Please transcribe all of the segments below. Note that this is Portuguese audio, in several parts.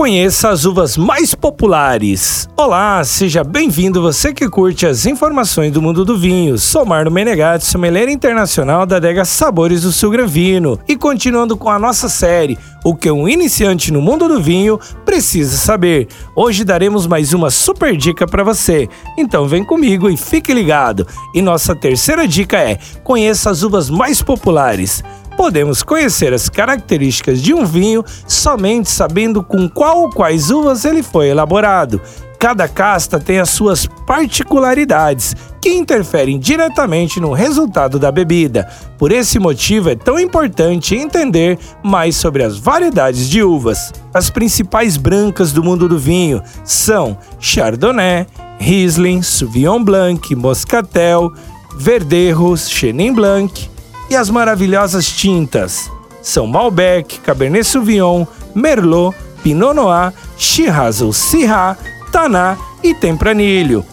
Conheça as uvas mais populares. Olá, seja bem-vindo você que curte as informações do mundo do vinho. Sou Marno Menegatti, sommelier internacional da adega Sabores do Sul Granvino. E continuando com a nossa série, o que um iniciante no mundo do vinho precisa saber. Hoje daremos mais uma super dica para você. Então vem comigo e fique ligado. E nossa terceira dica é: conheça as uvas mais populares podemos conhecer as características de um vinho somente sabendo com qual ou quais uvas ele foi elaborado. Cada casta tem as suas particularidades que interferem diretamente no resultado da bebida. Por esse motivo é tão importante entender mais sobre as variedades de uvas. As principais brancas do mundo do vinho são Chardonnay, Riesling, Sauvignon Blanc, Moscatel, Verdejo, Chenin Blanc, e as maravilhosas tintas são Malbec, Cabernet Sauvignon, Merlot, Pinot Noir, Shiraz ou Syrah, Taná e Tempranilho.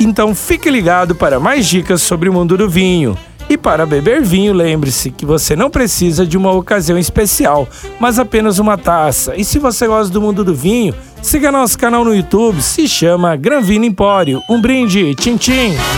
Então fique ligado para mais dicas sobre o mundo do vinho. E para beber vinho, lembre-se que você não precisa de uma ocasião especial, mas apenas uma taça. E se você gosta do mundo do vinho, siga nosso canal no YouTube, se chama Gran Vino Empório. Um brinde, tchim tchim!